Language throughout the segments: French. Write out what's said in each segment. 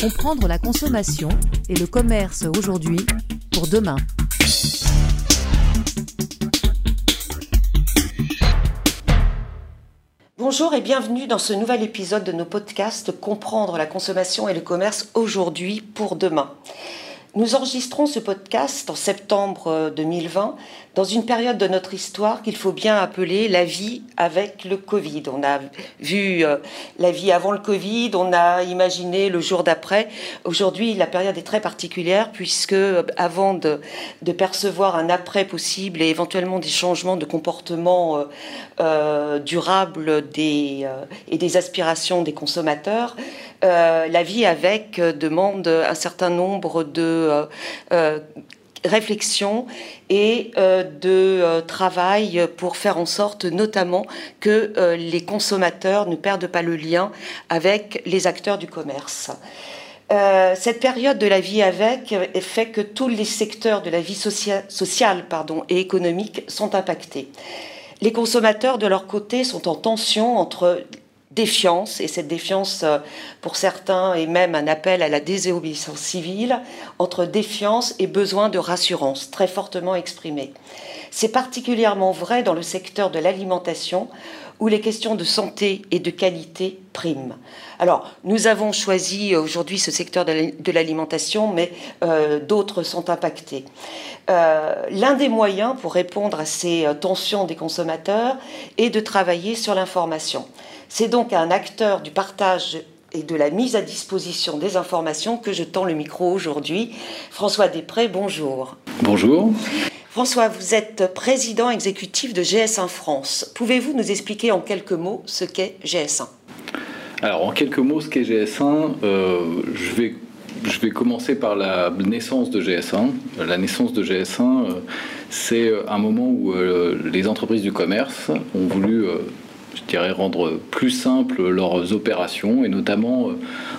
Comprendre la consommation et le commerce aujourd'hui pour demain. Bonjour et bienvenue dans ce nouvel épisode de nos podcasts Comprendre la consommation et le commerce aujourd'hui pour demain. Nous enregistrons ce podcast en septembre 2020 dans une période de notre histoire qu'il faut bien appeler la vie avec le Covid. On a vu euh, la vie avant le Covid, on a imaginé le jour d'après. Aujourd'hui, la période est très particulière puisque euh, avant de, percevoir un après possible et éventuellement des changements de comportement euh, durables des, et des aspirations des consommateurs, la vie avec demande un certain nombre de réflexion et euh, de euh, travail pour faire en sorte notamment que euh, les consommateurs ne perdent pas le lien avec les acteurs du commerce. cette période de la vie avec fait que tous les secteurs de la vie sociale et économique sont impactés. Les consommateurs, de leur côté, sont en tension entre défiance, et cette défiance, euh, pour certains, est même un appel à la désobéissance civile, entre défiance et besoin de rassurance, très fortement exprimé. C'est particulièrement vrai dans le secteur de l'alimentation, où les questions de santé et de qualité priment. Alors, nous avons choisi aujourd'hui ce secteur de l'alimentation, mais euh, d'autres sont impactés. Euh, l'un des moyens pour répondre à ces tensions des consommateurs est de travailler sur l'information. C'est donc à un acteur du partage et de la mise à disposition des informations que je tends le micro aujourd'hui. François Després, bonjour. Bonjour. François, vous êtes président exécutif de GS1 France. Pouvez-vous nous expliquer en quelques mots ce qu'est GS1 Alors, en quelques mots, ce qu'est GS1, euh, je, vais, je vais commencer par la naissance de GS1. La naissance de GS1, euh, c'est un moment où euh, les entreprises du commerce ont voulu je dirais, rendre plus simple leurs opérations et notamment euh,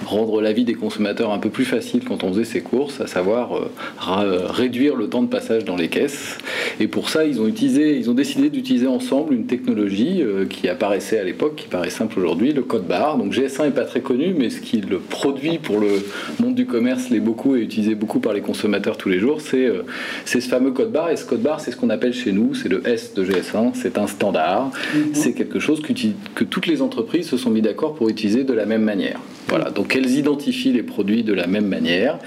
rendre la vie des consommateurs un peu plus facile quand on faisait ses courses, à savoir euh, réduire le temps de passage dans les caisses. Et pour ça, ils ont, utilisé, ils ont décidé d'utiliser ensemble une technologie euh, qui apparaissait à l'époque, qui paraît simple aujourd'hui, le code barre. Donc GS1 n'est pas très connu, mais ce qui le produit pour le monde du commerce l'est beaucoup et utilisé beaucoup par les consommateurs tous les jours, c'est ce fameux code barre. Et ce code barre, c'est ce qu'on appelle chez nous, c'est le S de GS1, c'est un standard, mhm. c'est quelque chose que toutes les entreprises se sont mis d'accord pour utiliser de la même manière. Voilà, donc elles identifient les produits de la même manière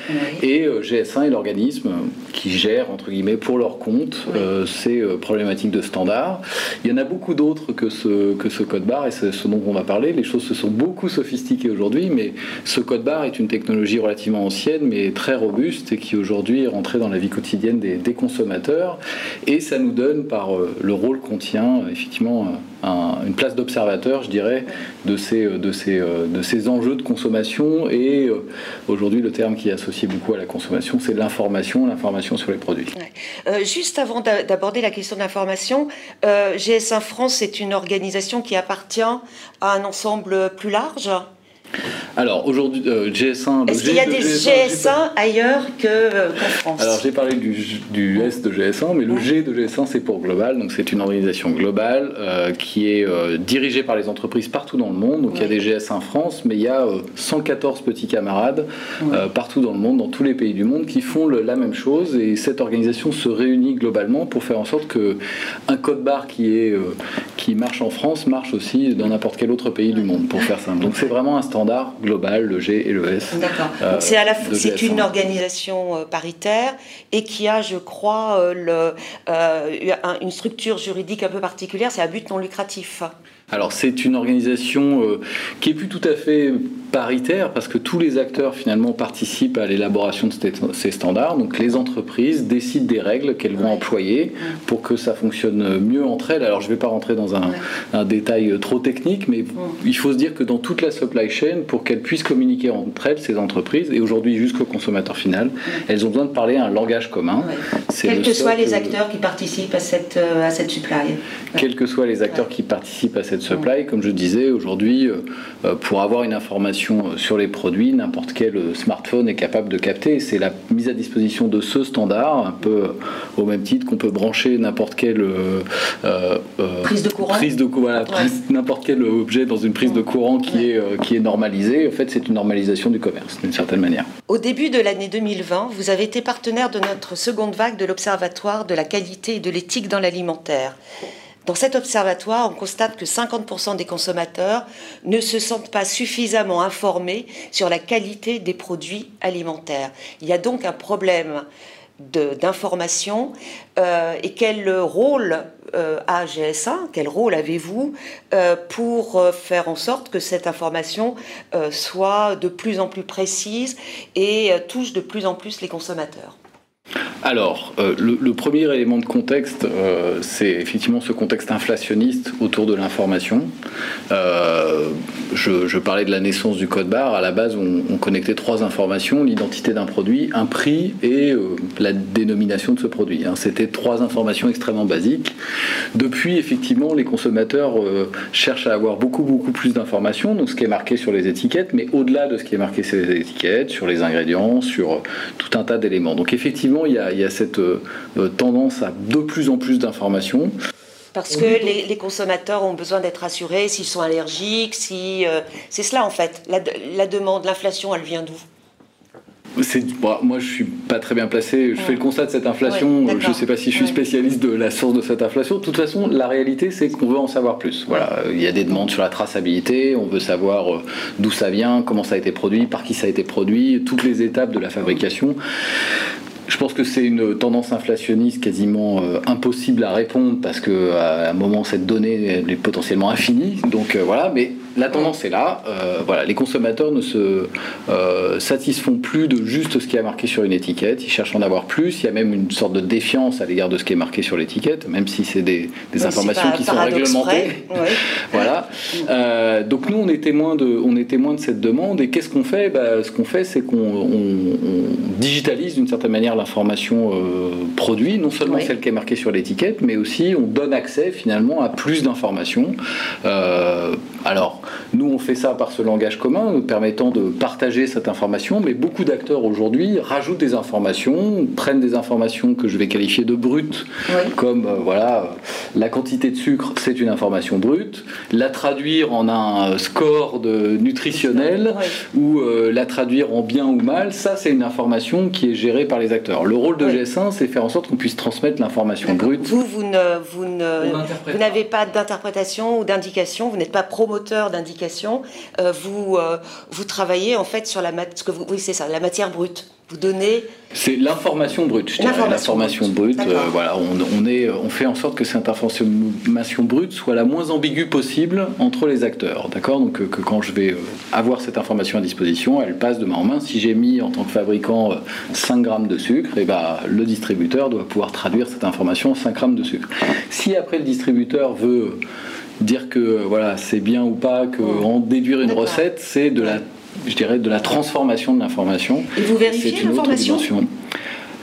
et euh, GS1 est l'organisme qui gère, entre guillemets, pour leur compte euh, ces euh, problématiques de standard. Il y en a beaucoup d'autres que ce, que ce code barre et c'est ce dont on va parler. Les choses se sont beaucoup sophistiquées aujourd'hui, mais ce code barre est une technologie relativement ancienne mais très robuste et qui aujourd'hui est rentrée dans la vie quotidienne des, consommateurs et ça nous donne par le rôle qu'on tient effectivement une place d'observateur, je dirais, de ces, de, ces, de ces enjeux de consommation. Et euh, aujourd'hui, le terme qui est associé beaucoup à la consommation, c'est l'information, l'information sur les produits. Euh, juste avant d'aborder la question de l'information, euh, GS1 France est une organisation qui appartient à un ensemble plus large alors aujourd'hui, euh, GS1. Est-ce qu'il y a des GS1, ailleurs euh, qu'en France Alors j'ai parlé du, du, S de GS1, mais le G de GS1 c'est pour global. Donc c'est une organisation globale euh, qui est dirigée par les entreprises partout dans le monde. Donc il y a des GS1 France, mais il y a 114 petits camarades partout dans le monde, dans tous les pays du monde, qui font la même chose. Et cette organisation se réunit globalement pour faire en sorte que un code barre qui est qui marche en France marche aussi dans n'importe quel autre pays du monde, pour faire simple. Donc c'est vraiment un standard global, le G et le S. D'accord. Euh, c'est à la c'est une organisation euh, paritaire et qui a, je crois, euh, une structure juridique un peu particulière. C'est à but non lucratif. Alors c'est une organisation qui est plus tout à fait paritaire parce que tous les acteurs finalement participent à l'élaboration de ces standards. Donc les entreprises décident des règles qu'elles vont employer pour que ça fonctionne mieux entre elles. Alors je ne vais pas rentrer dans un, détail trop technique, mais il faut se dire que dans toute la supply chain, pour qu'elles puissent communiquer entre elles, ces entreprises, et aujourd'hui jusqu'au consommateur final, elles ont besoin de parler un langage commun. Quels que soient les acteurs qui participent à cette, euh, à cette supply. Quels que soient les acteurs qui participent à cette supply. Comme je disais, aujourd'hui, pour avoir une information sur les produits, n'importe quel smartphone est capable de capter. C'est la mise à disposition de ce standard, un peu au même titre qu'on peut brancher n'importe quelle prise de courant, prise de, voilà, n'importe quel objet dans une prise de courant qui, est, qui est normalisée. En fait, c'est une normalisation du commerce, d'une certaine manière. Au début de l'année 2020, vous avez été partenaire de notre seconde vague de l'Observatoire de la qualité et de l'éthique dans l'alimentaire. Dans cet observatoire, on constate que 50% des consommateurs ne se sentent pas suffisamment informés sur la qualité des produits alimentaires. Il y a donc un problème d'information euh, et quel rôle euh, a GSA, quel rôle avez-vous euh, pour faire en sorte que cette information soit de plus en plus précise et touche de plus en plus les consommateurs? Alors, euh, le, premier élément de contexte, euh, c'est effectivement ce contexte inflationniste autour de l'information. Euh, je, parlais de la naissance du code barre. À la base, on, connectait trois informations l'identité d'un produit, un prix et la dénomination de ce produit. Hein. C'était trois informations extrêmement basiques. Depuis, effectivement, les consommateurs cherchent à avoir beaucoup, beaucoup plus d'informations, donc ce qui est marqué sur les étiquettes, mais au-delà de ce qui est marqué sur les étiquettes, sur les ingrédients, sur tout un tas d'éléments. Donc, effectivement, il y a il y a cette euh, tendance à de plus en plus d'informations. Parce que les, consommateurs ont besoin d'être assurés s'ils sont allergiques, si euh, c'est cela en fait. La, demande, l'inflation, elle vient d'où? Moi, je suis pas très bien placé. Je fais le constat de cette inflation. je ne sais pas si je suis spécialiste de la source de cette inflation. De toute façon, la réalité, c'est qu'on veut en savoir plus. Voilà, il y a des demandes sur la traçabilité. On veut savoir euh, d'où ça vient, comment ça a été produit, par qui ça a été produit, toutes les étapes de la fabrication. Je pense que c'est une tendance inflationniste quasiment euh, impossible à répondre parce qu'à un moment cette donnée est potentiellement infinie. Donc euh, voilà, mais la tendance est là. Euh, voilà, les consommateurs ne se euh, satisfont plus de juste ce qui est marqué sur une étiquette. Ils cherchent à en avoir plus. Il y a même une sorte de défiance à l'égard de ce qui est marqué sur l'étiquette, même si c'est des, informations qui sont réglementées. voilà. Euh, donc nous, on est témoins de, on est témoin de cette demande. Et qu'est-ce qu'on fait? Bah, Ce qu'on fait, c'est qu'on digitalise d'une certaine manière l'information produit, non seulement celle qui est marquée sur l'étiquette, mais aussi on donne accès finalement à plus d'informations. alors nous, on fait ça par ce langage commun, nous permettant de partager cette information, mais beaucoup d'acteurs aujourd'hui rajoutent des informations, prennent des informations que je vais qualifier de brutes, comme euh, voilà, la quantité de sucre, c'est une information brute, la traduire en un score de nutritionnel ou euh, la traduire en bien ou mal, ça c'est une information qui est gérée par les acteurs. Le rôle de GS1, c'est faire en sorte qu'on puisse transmettre l'information brute. Vous, vous n'avez pas d'interprétation ou d'indication, vous n'êtes pas promoteur d'indication, euh, vous, euh, vous travaillez en fait sur la, ce que vous, oui, ça, la matière brute. Vous donnez. C'est l'information brute, je dirais. L'information brute. Euh, voilà, on, on, est, on fait en sorte que cette information brute soit la moins ambiguë possible entre les acteurs. D'accord? Donc que quand je vais avoir cette information à disposition, elle passe de main en main. Si j'ai mis en tant que fabricant 5 grammes de sucre, et eh ben, le distributeur doit pouvoir traduire cette information en 5 grammes de sucre. Si après le distributeur veut dire que voilà c'est bien ou pas, que en déduire une recette, c'est de la je dirais de la transformation de l'information. Et vous vérifiez l'information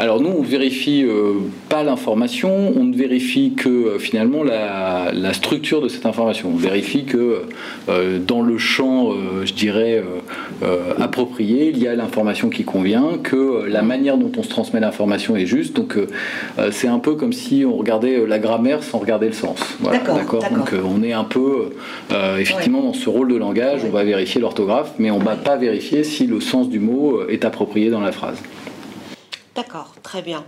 alors nous, on vérifie euh, pas l'information, on ne vérifie que euh, finalement la, structure de cette information. On vérifie que euh, dans le champ, je dirais, approprié, il y a l'information qui convient, que la manière dont on se transmet l'information est juste. Donc c'est un peu comme si on regardait la grammaire sans regarder le sens. d'accord. Donc on est un peu effectivement dans ce rôle de langage, on va vérifier l'orthographe, mais on ne va pas vérifier si le sens du mot est approprié dans la phrase. D'accord, très bien.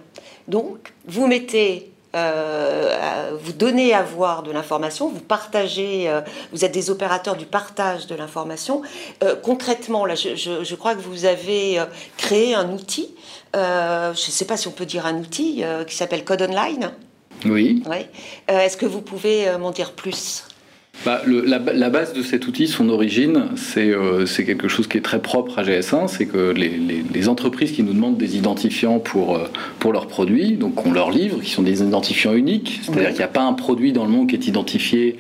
Donc, vous mettez euh, vous donnez à voir de l'information, vous partagez, euh, vous êtes des opérateurs du partage de l'information. Euh, concrètement, là, je, crois que vous avez créé un outil, je ne sais pas si on peut dire un outil, qui s'appelle Code Online. Oui. oui. Est-ce que vous pouvez m'en dire plus? Bah, la, base de cet outil, son origine, euh, c'est quelque chose qui est très propre à GS1, c'est que les, entreprises qui nous demandent des identifiants pour, euh, pour leurs produits, donc on leur livre, qui sont des identifiants uniques, c'est-à-dire qu'il n'y a pas un produit dans le monde qui est identifié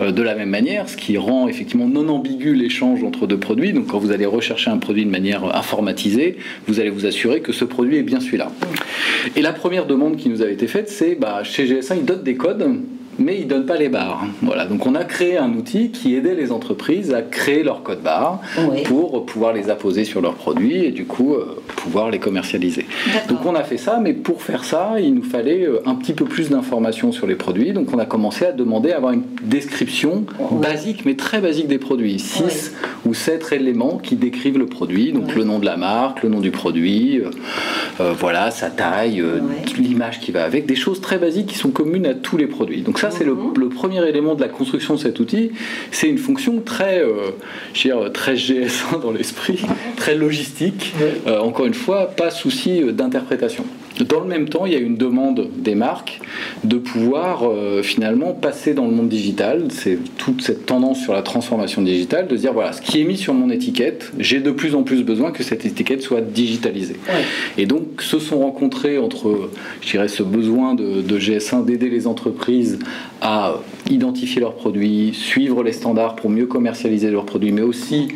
euh, de la même manière, ce qui rend effectivement non ambigu l'échange entre deux produits. Donc quand vous allez rechercher un produit de manière informatisée, vous allez vous assurer que ce produit est bien celui-là. Et la première demande qui nous a été faite, c'est bah, chez GS1, ils donnent des codes mais il donne pas les barres. Voilà, donc on a créé un outil qui aidait les entreprises à créer leur code barre pour pouvoir les apposer sur leurs produits et du coup euh, pouvoir les commercialiser. Donc on a fait ça, mais pour faire ça, il nous fallait euh, un petit peu plus d'informations sur les produits. Donc on a commencé à demander à avoir une description basique, mais très basique des produits. 6 ou 7 éléments qui décrivent le produit, donc le nom de la marque, le nom du produit, euh, voilà, sa taille, l'image qui va avec, des choses très basiques qui sont communes à tous les produits. Donc ça, c'est le, mhm. premier élément de la construction de cet outil. C'est une fonction très, euh, dire, très GS1 dans l'esprit, très logistique. Euh, encore une fois, pas souci euh, d'interprétation. Dans le même temps, il y a une demande des marques de pouvoir euh, finalement passer dans le monde digital. C'est toute cette tendance sur la transformation digitale, de dire voilà, ce qui est mis sur mon étiquette, j'ai de plus en plus besoin que cette étiquette soit digitalisée. Et donc, se sont rencontrés entre, je dirais, ce besoin de, GS1 d'aider les entreprises à identifier leurs produits, suivre les standards pour mieux commercialiser leurs produits, mais aussi mhm.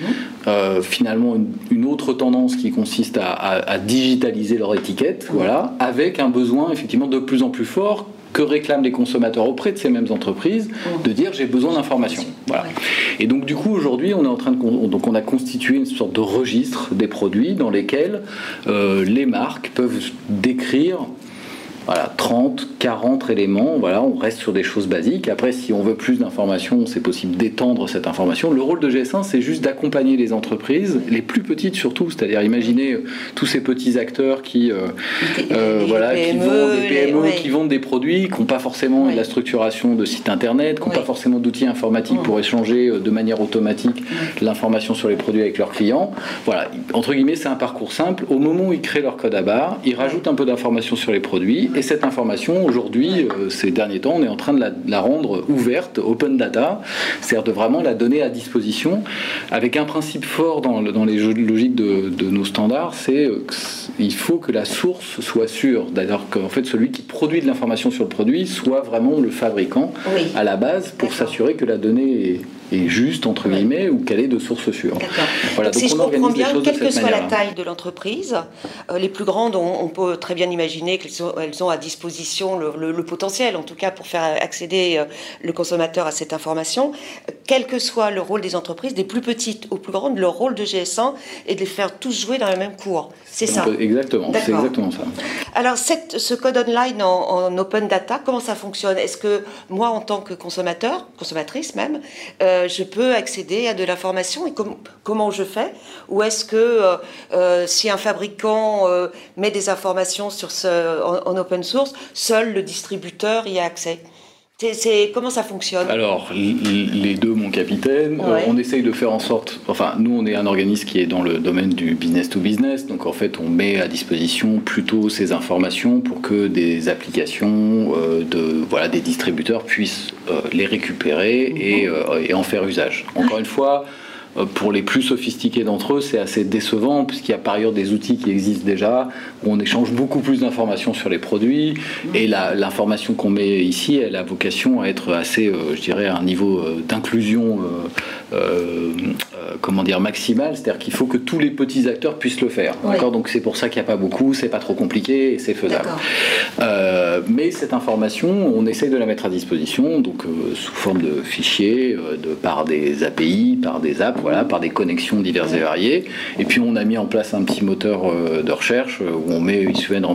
euh, finalement une, autre tendance qui consiste à, à digitaliser leur étiquette. Voilà avec un besoin effectivement de plus en plus fort que réclament les consommateurs auprès de ces mêmes entreprises de dire j'ai besoin d'informations. Voilà. Et donc du coup aujourd'hui on est en train de donc on a constitué une sorte de registre des produits dans lesquels euh, les marques peuvent décrire voilà, 30, 40 éléments, voilà, on reste sur des choses basiques. Après, si on veut plus d'informations, c'est possible d'étendre cette information. Le rôle de GS1, c'est juste d'accompagner les entreprises, les plus petites surtout, c'est-à-dire imaginer euh, tous ces petits acteurs qui, euh, euh, voilà, qui vendent des PME, qui vendent des produits, qui n'ont pas forcément de la structuration de site internet, qui n'ont pas forcément d'outils informatiques pour échanger de manière automatique l'information sur les produits avec leurs clients. Voilà, entre guillemets, c'est un parcours simple. Au moment où ils créent leur code à barre, ils rajoutent un peu d'informations sur les produits et cette information, aujourd'hui, euh, ces derniers temps, on est en train de la, rendre ouverte, open data, c'est-à-dire de vraiment la donner à disposition, avec un principe fort dans, dans les logiques de, de nos standards, c'est qu'il faut que la source soit sûre. D'ailleurs, qu'en fait, celui qui produit de l'information sur le produit soit vraiment le fabricant à la base pour s'assurer que la donnée est est juste, entre guillemets, ou qu'elle est de source sûre. Voilà, donc si je comprends bien, quelle que soit la taille de l'entreprise, euh, les plus grandes, on, peut très bien imaginer qu'elles ont, à disposition le, potentiel, en tout cas pour faire accéder euh, le consommateur à cette information. Quel que soit le rôle des entreprises, des plus petites aux plus grandes, leur rôle de GS1 est de les faire tous jouer dans la même cour. C'est ça Exactement, c'est exactement ça. Alors, cette, ce code online en, open data, comment ça fonctionne? Est-ce que moi, en tant que consommateur, consommatrice même, euh, euh, je peux accéder à de l'information et comment je fais? Ou est-ce que euh, euh, si un fabricant met des informations sur en, open source, seul le distributeur y a accès? Comment ça fonctionne? Alors, les deux, mon capitaine. on essaye de faire en sorte. Enfin, nous, on est un organisme qui est dans le domaine du business to business. Donc, en fait, on met à disposition plutôt ces informations pour que des applications de, voilà, des distributeurs puissent les récupérer et, et, en faire usage. Encore une fois, euh, pour les plus sophistiqués d'entre eux, c'est assez décevant puisqu'il y a par ailleurs des outils qui existent déjà où on échange beaucoup plus d'informations sur les produits et l'information qu'on met ici, elle a vocation à être assez, euh, je dirais, à un niveau euh, d'inclusion, comment dire, maximal. C'est-à-dire qu'il faut que tous les petits acteurs puissent le faire. D'accord? Donc c'est pour ça qu'il n'y a pas beaucoup, c'est pas trop compliqué et c'est faisable. mais cette information, on essaye de la mettre à disposition, donc sous forme de fichiers, de, par des API, par des apps voilà, par des connexions diverses et variées. Et puis on a mis en place un petit moteur euh, de recherche euh, où on met, suffit de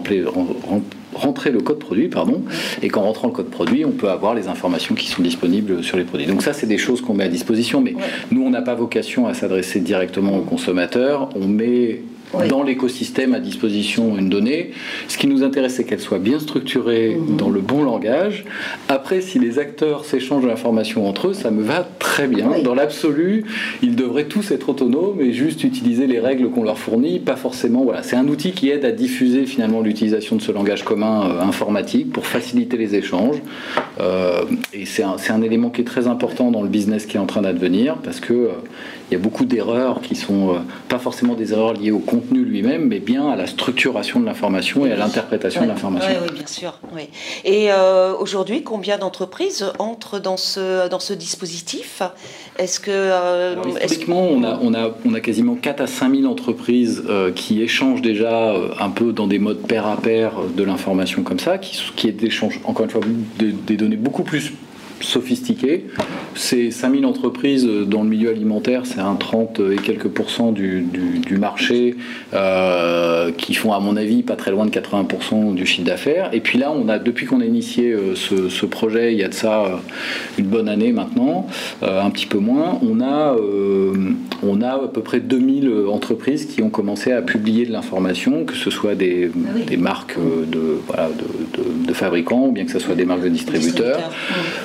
rentrer le code produit, pardon, et qu'en rentrant le code produit, on peut avoir les informations qui sont disponibles sur les produits. Donc ça, c'est des choses qu'on met à disposition, mais nous, on n'a pas vocation à s'adresser directement aux consommateurs. On met dans l'écosystème à disposition une donnée. Ce qui nous intéresse, c'est qu'elle soit bien structurée mhm. dans le bon langage. Après, si les acteurs s'échangent l'information entre eux, ça me va très bien. Dans l'absolu, ils devraient tous être autonomes et juste utiliser les règles qu'on leur fournit, pas forcément. Voilà, c'est un outil qui aide à diffuser finalement l'utilisation de ce langage commun euh, informatique pour faciliter les échanges. Euh, et c'est un, un, élément qui est très important dans le business qui est en train d'advenir parce que euh, il y a beaucoup d'erreurs qui sont pas forcément des erreurs liées au contenu lui-même, mais bien à la structuration de l'information et à l'interprétation de l'information. Oui, bien sûr. Et euh, aujourd'hui, combien d'entreprises entrent dans ce, dans ce dispositif? Est-ce que. Euh, historiquement, on, a, on, a, on a quasiment 4 à 5 000 entreprises qui échangent déjà un peu dans des modes pair à pair de l'information comme ça, qui, qui échangent, encore une fois, des données beaucoup plus sophistiqué. C'est 5000 entreprises dans le milieu alimentaire, c'est un 30 et quelques pourcents du, marché euh, qui font à mon avis pas très loin de 80% du chiffre d'affaires. Et puis là, on a depuis qu'on a initié euh, ce, projet, il y a de ça euh, une bonne année maintenant, un petit peu moins, on a, on a à peu près 2000 entreprises qui ont commencé à publier de l'information, que ce soit des, ah marques de, de, fabricants ou bien que ce soit des marques de distributeurs.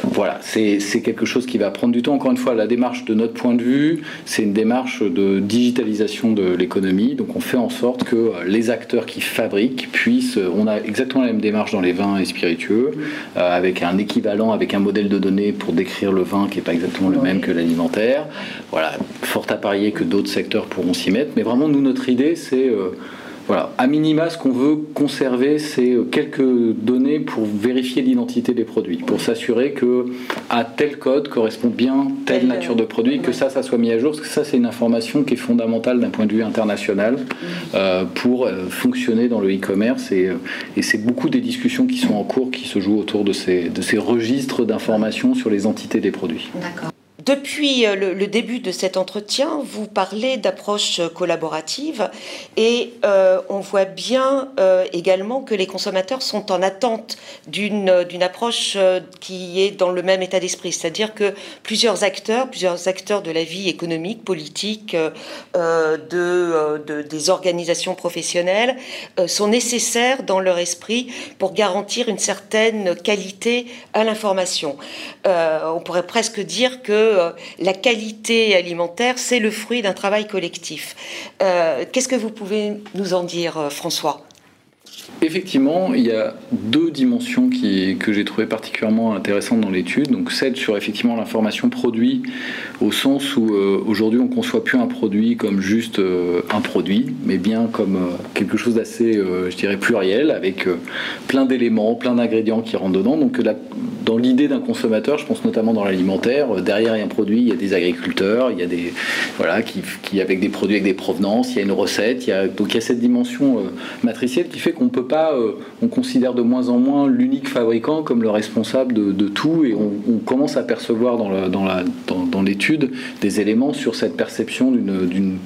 Voilà, c'est quelque chose qui va prendre du temps. Encore une fois, la démarche de notre point de vue, c'est une démarche de digitalisation de l'économie. Donc on fait en sorte que euh, les acteurs qui fabriquent puissent... Euh, on a exactement la même démarche dans les vins et spiritueux, euh, avec un équivalent, avec un modèle de données pour décrire le vin qui n'est pas exactement le même que l'alimentaire. Voilà, fort à parier que d'autres secteurs pourront s'y mettre. Mais vraiment, nous, notre idée, c'est... Voilà, à minima, ce qu'on veut conserver, c'est euh, quelques données pour vérifier l'identité des produits, pour s'assurer que à tel code correspond bien telle nature de produit, que ça, ça soit mis à jour, parce que ça, c'est une information qui est fondamentale d'un point de vue international mm. euh, pour euh, fonctionner dans le e-commerce. Et, et c'est beaucoup des discussions qui sont en cours, qui se jouent autour de ces, de ces registres d'informations sur les entités des produits. D'accord. Depuis euh, le, début de cet entretien, vous parlez d'approche collaborative et euh, on voit bien euh, également que les consommateurs sont en attente d'une approche qui est dans le même état d'esprit, c'est-à-dire que plusieurs acteurs, plusieurs acteurs de la vie économique, politique, de, des organisations professionnelles sont nécessaires dans leur esprit pour garantir une certaine qualité à l'information. on pourrait presque dire que euh, la qualité alimentaire, c'est le fruit d'un travail collectif. Euh, qu'est-ce que vous pouvez nous en dire, euh, François? Effectivement, il y a deux dimensions que j'ai trouvées particulièrement intéressantes dans l'étude. Donc, celle sur effectivement l'information produit, au sens où aujourd'hui on conçoit plus un produit comme juste un produit, mais bien comme quelque chose d'assez, je dirais, pluriel, avec plein d'éléments, plein d'ingrédients qui rentrent dedans. Dans l'idée d'un consommateur, je pense notamment dans l'alimentaire, euh, derrière un produit, il y a des agriculteurs, il y a des voilà qui, avec des produits avec des provenances, il y a une recette, il y a, donc il y a cette dimension euh, matricielle qui fait qu'on peut pas, euh, on considère de moins en moins l'unique fabricant comme le responsable de, tout et on, commence à percevoir dans, l'étude des éléments sur cette perception d'une,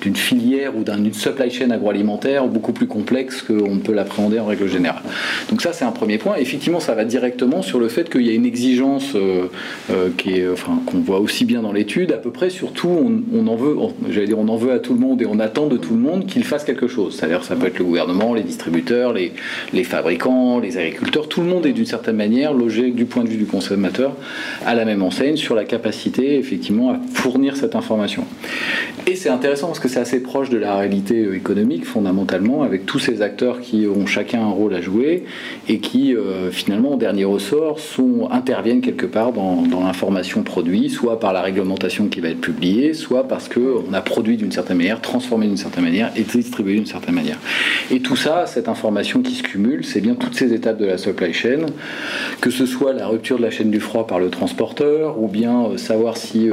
d'une, filière ou d'une supply chain agroalimentaire beaucoup plus complexe qu'on peut l'appréhender en règle générale. Donc ça c'est un premier point. Effectivement ça va directement sur le fait qu'il y a une exigence euh, euh, qui qu'on voit aussi bien dans l'étude, à peu près surtout on, en veut, j'allais dire on en veut à tout le monde et on attend de tout le monde qu'il fasse quelque chose. C'est-à-dire ça peut être le gouvernement, les distributeurs, les, les fabricants, les agriculteurs, tout le monde est d'une certaine manière logé du point de vue du consommateur à la même enseigne sur la capacité effectivement à fournir cette information. Et c'est intéressant parce que c'est assez proche de la réalité euh, économique fondamentalement, avec tous ces acteurs qui ont chacun un rôle à jouer et qui euh, finalement, en dernier ressort, sont, interviennent quelque part dans, l'information produit, soit par la réglementation qui va être publiée, soit parce qu'on a produit d'une certaine manière, transformé d'une certaine manière et distribué d'une certaine manière. Et tout ça, cette information qui se cumule, c'est bien toutes ces étapes de la supply chain, que ce soit la rupture de la chaîne du froid par le transporteur, ou bien euh, savoir si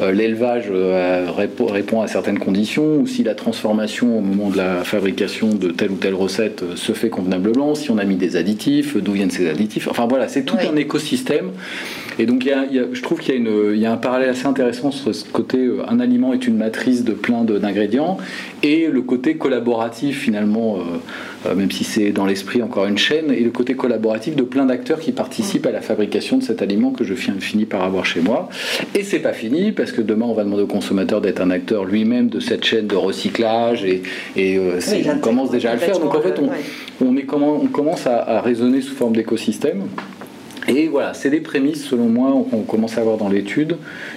l'élevage répond à certaines conditions, ou si la transformation au moment de la fabrication de telle ou telle recette euh, se fait convenablement, si on a mis des additifs, d'où viennent ces additifs. Enfin voilà, c'est tout un écosystème. Et donc je trouve qu'il y, a un parallèle assez intéressant sur ce côté, euh, un aliment est une matrice de plein d'ingrédients, et le côté collaboratif finalement. Euh, euh, même si c'est dans l'esprit encore une chaîne, et le côté collaboratif de plein d'acteurs qui participent à la fabrication de cet aliment que je finis par avoir chez moi. Et c'est pas fini, parce que demain on va demander au consommateur d'être un acteur lui-même de cette chaîne de recyclage, et, euh, on commence déjà à le faire. Donc en fait, on, est comment, on commence à, à raisonner sous forme d'écosystème. Et voilà, c'est des prémices, selon moi, qu'on commence à avoir dans l'étude,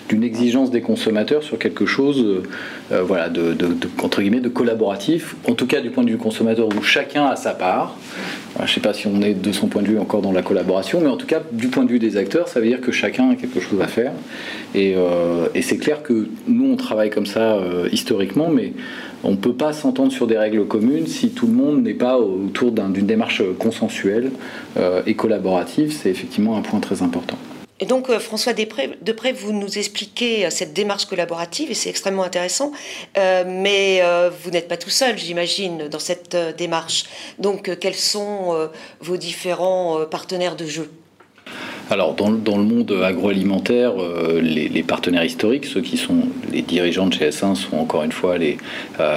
d'une exigence des consommateurs sur quelque chose, euh, voilà, de, entre guillemets, de collaboratif, en tout cas du point de vue consommateur, où chacun a sa part. je ne sais pas si on est de son point de vue encore dans la collaboration, mais en tout cas, du point de vue des acteurs, ça veut dire que chacun a quelque chose à faire. Et, euh, c'est clair que nous, on travaille comme ça euh, historiquement, mais on ne peut pas s'entendre sur des règles communes si tout le monde n'est pas autour d'une démarche consensuelle euh, et collaborative. C'est effectivement un point très important. Et donc, euh, François Depré, vous nous expliquez euh, cette démarche collaborative et c'est extrêmement intéressant. mais vous n'êtes pas tout seul, j'imagine, dans cette démarche. Donc, quels sont vos différents partenaires de jeu? Alors, dans, le monde agroalimentaire, les, les, partenaires historiques, ceux qui sont les dirigeants de chez S1, sont encore une fois les,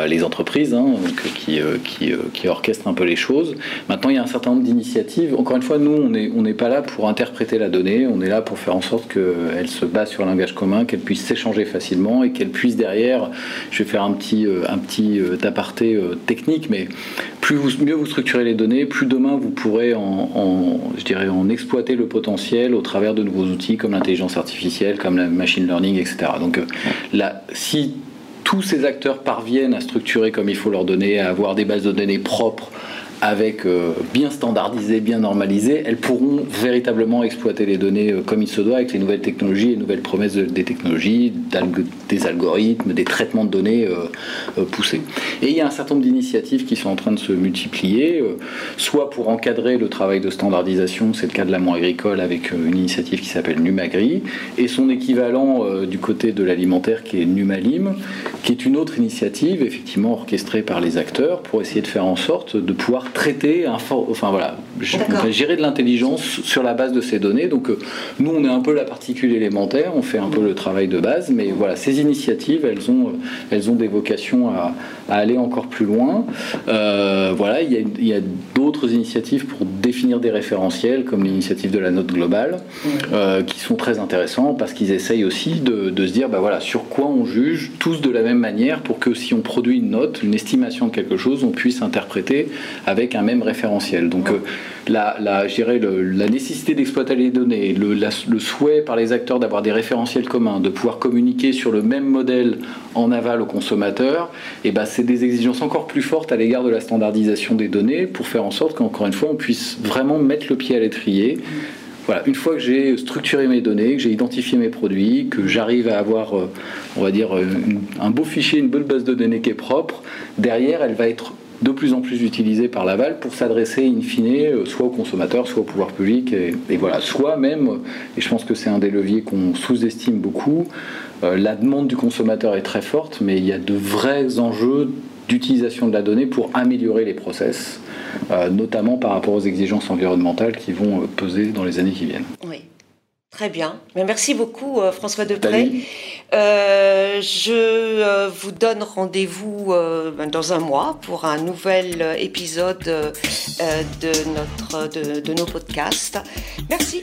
les entreprises hein, donc, qui, orchestrent un peu les choses. Maintenant, il y a un certain nombre d'initiatives. Encore une fois, nous, on n'est pas là pour interpréter la donnée, on est là pour faire en sorte qu'elle se base sur un langage commun, qu'elle puisse s'échanger facilement et qu'elle puisse derrière, je vais faire un petit, un petit aparté technique, mais plus vous, mieux vous structurez les données, plus demain vous pourrez je dirais, en exploiter le potentiel au travers de nouveaux outils comme l'intelligence artificielle, comme la machine learning, etc. Donc euh, là, si tous ces acteurs parviennent à structurer comme il faut leurs données, à avoir des bases de données propres, avec euh, bien standardisées, bien normalisées, elles pourront véritablement exploiter les données euh, comme il se doit avec les nouvelles technologies et nouvelles promesses des technologies, des algorithmes, des traitements de données euh, poussés. Et il y a un certain nombre d'initiatives qui sont en train de se multiplier, soit pour encadrer le travail de standardisation, c'est le cas de l'amont agricole avec une initiative qui s'appelle Numagri, et son équivalent du côté de l'alimentaire qui est Numalim, qui est une autre initiative effectivement orchestrée par les acteurs pour essayer de faire en sorte de pouvoir traiter, enfin voilà, gérer de l'intelligence sur la base de ces données. Donc euh, nous, on est un peu la particule élémentaire, on fait un peu le travail de base, mais voilà, ces initiatives, elles ont, euh, elles ont des vocations à, aller encore plus loin. Euh, voilà, il y a, d'autres initiatives pour définir des référentiels, comme l'initiative de la note globale, qui sont très intéressants parce qu'ils essayent aussi de, de, se dire, bah voilà, sur quoi on juge tous de la même manière pour que si on produit une note, une estimation de quelque chose, on puisse interpréter avec un même référentiel. Donc euh, la, la, nécessité d'exploiter les données, le, souhait par les acteurs d'avoir des référentiels communs, de pouvoir communiquer sur le même modèle en aval au consommateur, et eh ben, c'est des exigences encore plus fortes à l'égard de la standardisation des données pour faire en sorte qu'encore une fois on puisse vraiment mettre le pied à l'étrier. Voilà, une fois que j'ai structuré mes données, que j'ai identifié mes produits, que j'arrive à avoir, euh, on va dire, un beau fichier, une bonne base de données qui est propre, derrière, elle va être de plus en plus utilisé par l'aval pour s'adresser in fine euh, soit aux consommateurs, soit au pouvoir public, et, voilà, soit même, et je pense que c'est un des leviers qu'on sous-estime beaucoup, euh, la demande du consommateur est très forte, mais il y a de vrais enjeux d'utilisation de la donnée pour améliorer les process, euh, notamment par rapport aux exigences environnementales qui vont peser dans les années qui viennent. Oui. Très bien. Merci beaucoup, François Depré. Euh, je euh, vous donne rendez-vous ben, dans un mois pour un nouvel épisode de, notre, de nos podcasts. Merci.